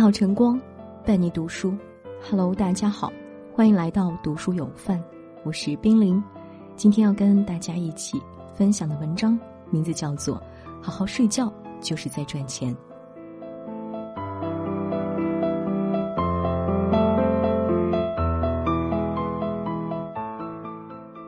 好，晨光，伴你读书。Hello，大家好，欢迎来到读书有范，我是冰凌。今天要跟大家一起分享的文章名字叫做《好好睡觉就是在赚钱》。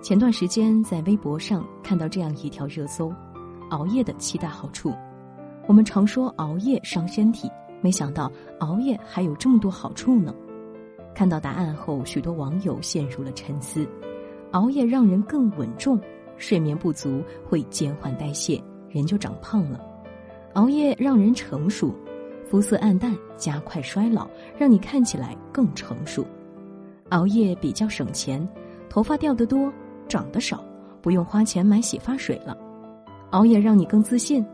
前段时间在微博上看到这样一条热搜：熬夜的七大好处。我们常说熬夜伤身体，没想到熬夜还有这么多好处呢。看到答案后，许多网友陷入了沉思。熬夜让人更稳重，睡眠不足会减缓代谢，人就长胖了。熬夜让人成熟，肤色暗淡，加快衰老，让你看起来更成熟。熬夜比较省钱，头发掉得多。长得少，不用花钱买洗发水了。熬夜让你更自信，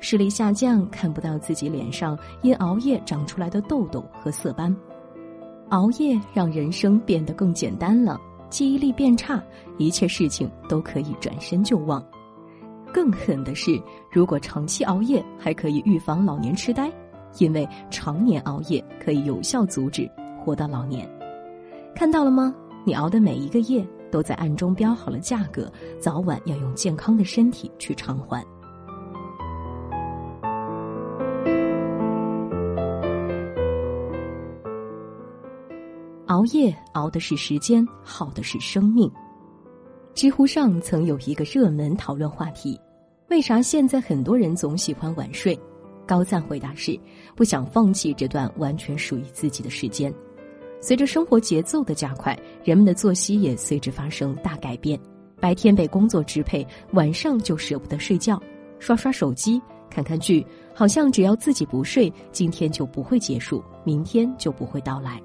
视力下降，看不到自己脸上因熬夜长出来的痘痘和色斑。熬夜让人生变得更简单了，记忆力变差，一切事情都可以转身就忘。更狠的是，如果长期熬夜，还可以预防老年痴呆，因为常年熬夜可以有效阻止活到老年。看到了吗？你熬的每一个夜。都在暗中标好了价格，早晚要用健康的身体去偿还。夜熬的是时间，耗的是生命。知乎上曾有一个热门讨论话题：为啥现在很多人总喜欢晚睡？高赞回答是：不想放弃这段完全属于自己的时间。随着生活节奏的加快，人们的作息也随之发生大改变。白天被工作支配，晚上就舍不得睡觉，刷刷手机，看看剧，好像只要自己不睡，今天就不会结束，明天就不会到来。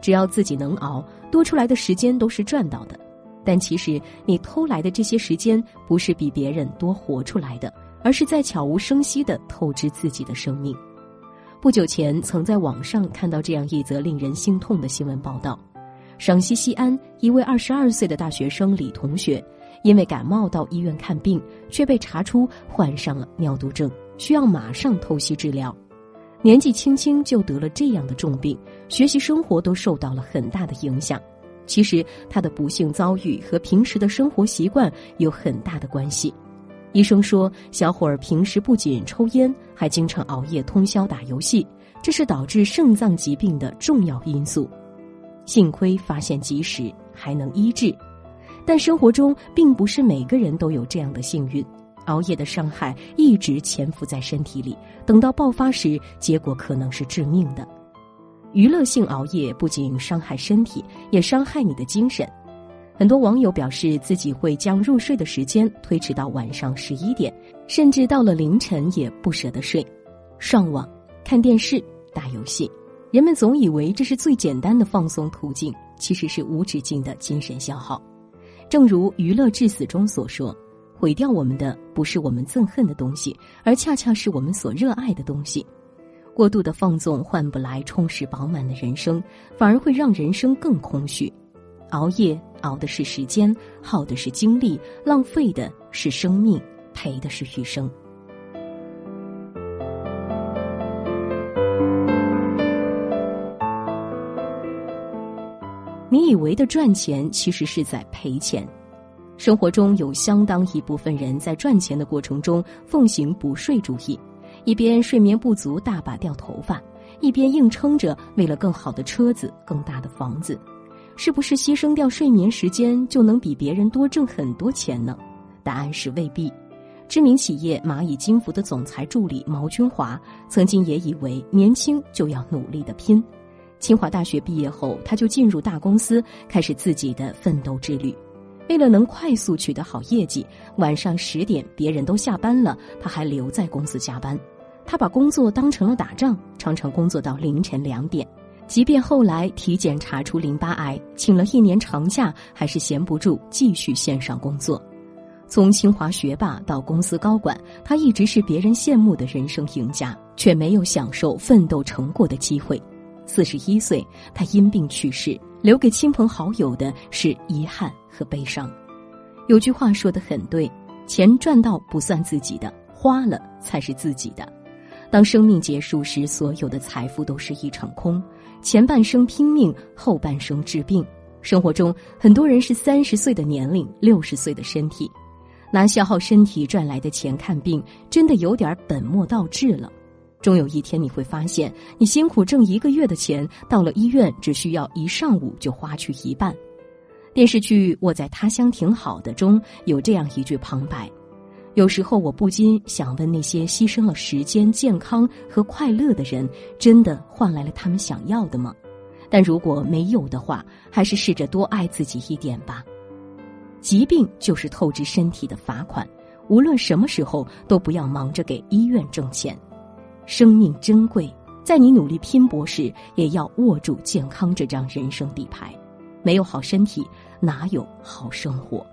只要自己能熬，多出来的时间都是赚到的。但其实你偷来的这些时间，不是比别人多活出来的，而是在悄无声息地透支自己的生命。不久前，曾在网上看到这样一则令人心痛的新闻报道：陕西西安一位二十二岁的大学生李同学，因为感冒到医院看病，却被查出患上了尿毒症，需要马上透析治疗。年纪轻轻就得了这样的重病，学习生活都受到了很大的影响。其实，他的不幸遭遇和平时的生活习惯有很大的关系。医生说，小伙儿平时不仅抽烟，还经常熬夜通宵打游戏，这是导致肾脏疾病的重要因素。幸亏发现及时，还能医治。但生活中并不是每个人都有这样的幸运，熬夜的伤害一直潜伏在身体里，等到爆发时，结果可能是致命的。娱乐性熬夜不仅伤害身体，也伤害你的精神。很多网友表示，自己会将入睡的时间推迟到晚上十一点，甚至到了凌晨也不舍得睡，上网、看电视、打游戏。人们总以为这是最简单的放松途径，其实是无止境的精神消耗。正如《娱乐至死》中所说：“毁掉我们的不是我们憎恨的东西，而恰恰是我们所热爱的东西。”过度的放纵换不来充实饱满的人生，反而会让人生更空虚。熬夜熬的是时间，耗的是精力，浪费的是生命，赔的是余生。你以为的赚钱，其实是在赔钱。生活中有相当一部分人在赚钱的过程中奉行补睡主义，一边睡眠不足大把掉头发，一边硬撑着为了更好的车子、更大的房子。是不是牺牲掉睡眠时间就能比别人多挣很多钱呢？答案是未必。知名企业蚂蚁金服的总裁助理毛军华曾经也以为年轻就要努力的拼。清华大学毕业后，他就进入大公司，开始自己的奋斗之旅。为了能快速取得好业绩，晚上十点别人都下班了，他还留在公司加班。他把工作当成了打仗，常常工作到凌晨两点。即便后来体检查出淋巴癌，请了一年长假，还是闲不住，继续线上工作。从清华学霸到公司高管，他一直是别人羡慕的人生赢家，却没有享受奋斗成果的机会。四十一岁，他因病去世，留给亲朋好友的是遗憾和悲伤。有句话说的很对：钱赚到不算自己的，花了才是自己的。当生命结束时，所有的财富都是一场空。前半生拼命，后半生治病。生活中，很多人是三十岁的年龄，六十岁的身体，拿消耗身体赚来的钱看病，真的有点本末倒置了。终有一天，你会发现，你辛苦挣一个月的钱，到了医院只需要一上午就花去一半。电视剧《我在他乡挺好的》中有这样一句旁白：“有时候我不禁想问，那些牺牲了时间、健康和快乐的人，真的换来了他们想要的吗？但如果没有的话，还是试着多爱自己一点吧。疾病就是透支身体的罚款，无论什么时候都不要忙着给医院挣钱。”生命珍贵，在你努力拼搏时，也要握住健康这张人生底牌。没有好身体，哪有好生活？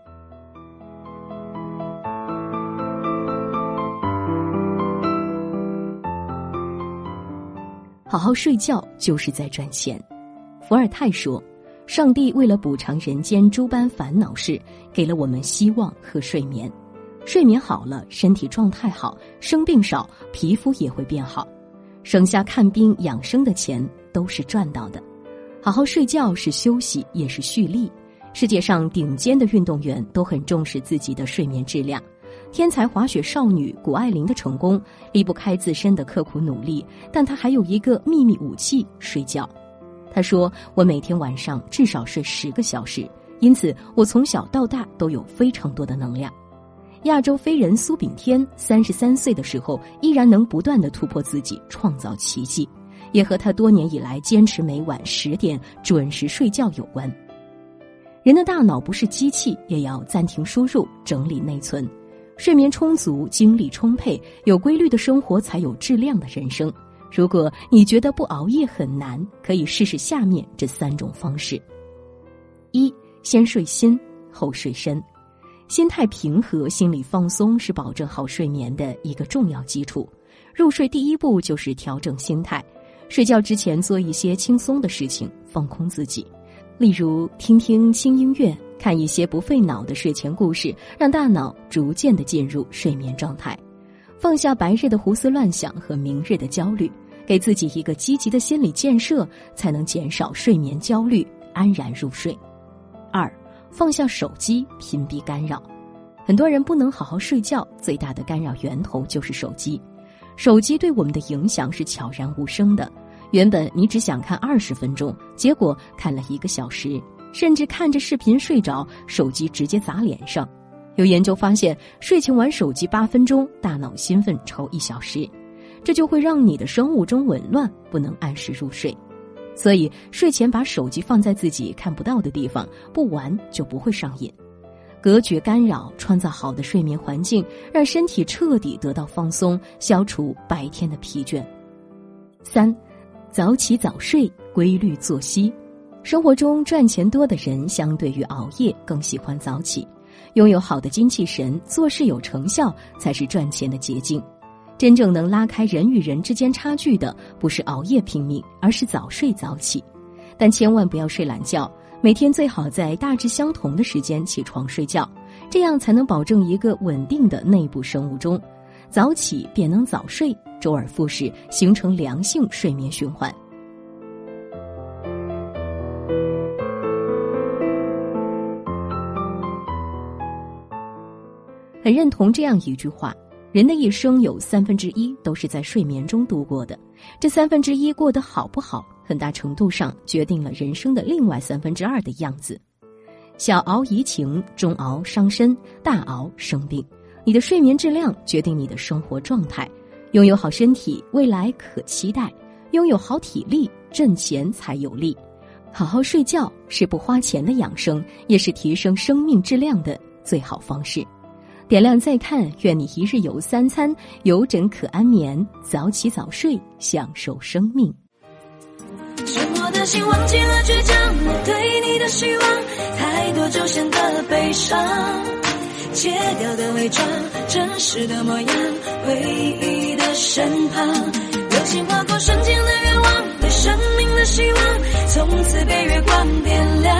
好好睡觉就是在赚钱。伏尔泰说：“上帝为了补偿人间诸般烦恼事，给了我们希望和睡眠。”睡眠好了，身体状态好，生病少，皮肤也会变好，省下看病养生的钱都是赚到的。好好睡觉是休息，也是蓄力。世界上顶尖的运动员都很重视自己的睡眠质量。天才滑雪少女谷爱凌的成功离不开自身的刻苦努力，但她还有一个秘密武器——睡觉。她说：“我每天晚上至少睡十个小时，因此我从小到大都有非常多的能量。”亚洲飞人苏炳添三十三岁的时候，依然能不断的突破自己，创造奇迹，也和他多年以来坚持每晚十点准时睡觉有关。人的大脑不是机器，也要暂停输入，整理内存，睡眠充足，精力充沛，有规律的生活才有质量的人生。如果你觉得不熬夜很难，可以试试下面这三种方式：一、先睡心，后睡身。心态平和，心理放松是保证好睡眠的一个重要基础。入睡第一步就是调整心态，睡觉之前做一些轻松的事情，放空自己，例如听听轻音乐，看一些不费脑的睡前故事，让大脑逐渐的进入睡眠状态。放下白日的胡思乱想和明日的焦虑，给自己一个积极的心理建设，才能减少睡眠焦虑，安然入睡。二。放下手机，屏蔽干扰。很多人不能好好睡觉，最大的干扰源头就是手机。手机对我们的影响是悄然无声的。原本你只想看二十分钟，结果看了一个小时，甚至看着视频睡着，手机直接砸脸上。有研究发现，睡前玩手机八分钟，大脑兴奋超一小时，这就会让你的生物钟紊乱，不能按时入睡。所以，睡前把手机放在自己看不到的地方，不玩就不会上瘾。隔绝干扰，创造好的睡眠环境，让身体彻底得到放松，消除白天的疲倦。三，早起早睡，规律作息。生活中赚钱多的人，相对于熬夜更喜欢早起，拥有好的精气神，做事有成效，才是赚钱的捷径。真正能拉开人与人之间差距的，不是熬夜拼命，而是早睡早起。但千万不要睡懒觉，每天最好在大致相同的时间起床睡觉，这样才能保证一个稳定的内部生物钟。早起便能早睡，周而复始，形成良性睡眠循环。很认同这样一句话。人的一生有三分之一都是在睡眠中度过的，这三分之一过得好不好，很大程度上决定了人生的另外三分之二的样子。小熬怡情，中熬伤身，大熬生病。你的睡眠质量决定你的生活状态。拥有好身体，未来可期待；拥有好体力，挣钱才有力。好好睡觉是不花钱的养生，也是提升生命质量的最好方式。点亮再看，愿你一日有三餐，有枕可安眠，早起早睡，享受生命。沉默的心忘记了倔强，我对你的希望，太多就显得悲伤。戒掉的伪装，真实的模样，唯一的身旁。流星划过瞬间的愿望，对生命的希望，从此被月光点亮。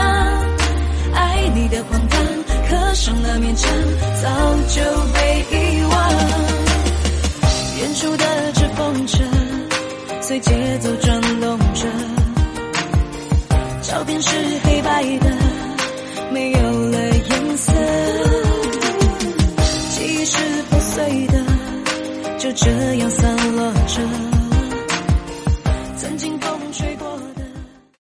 爱你的荒唐。刻上了面墙，早就被遗忘。远处的这风车，随节奏。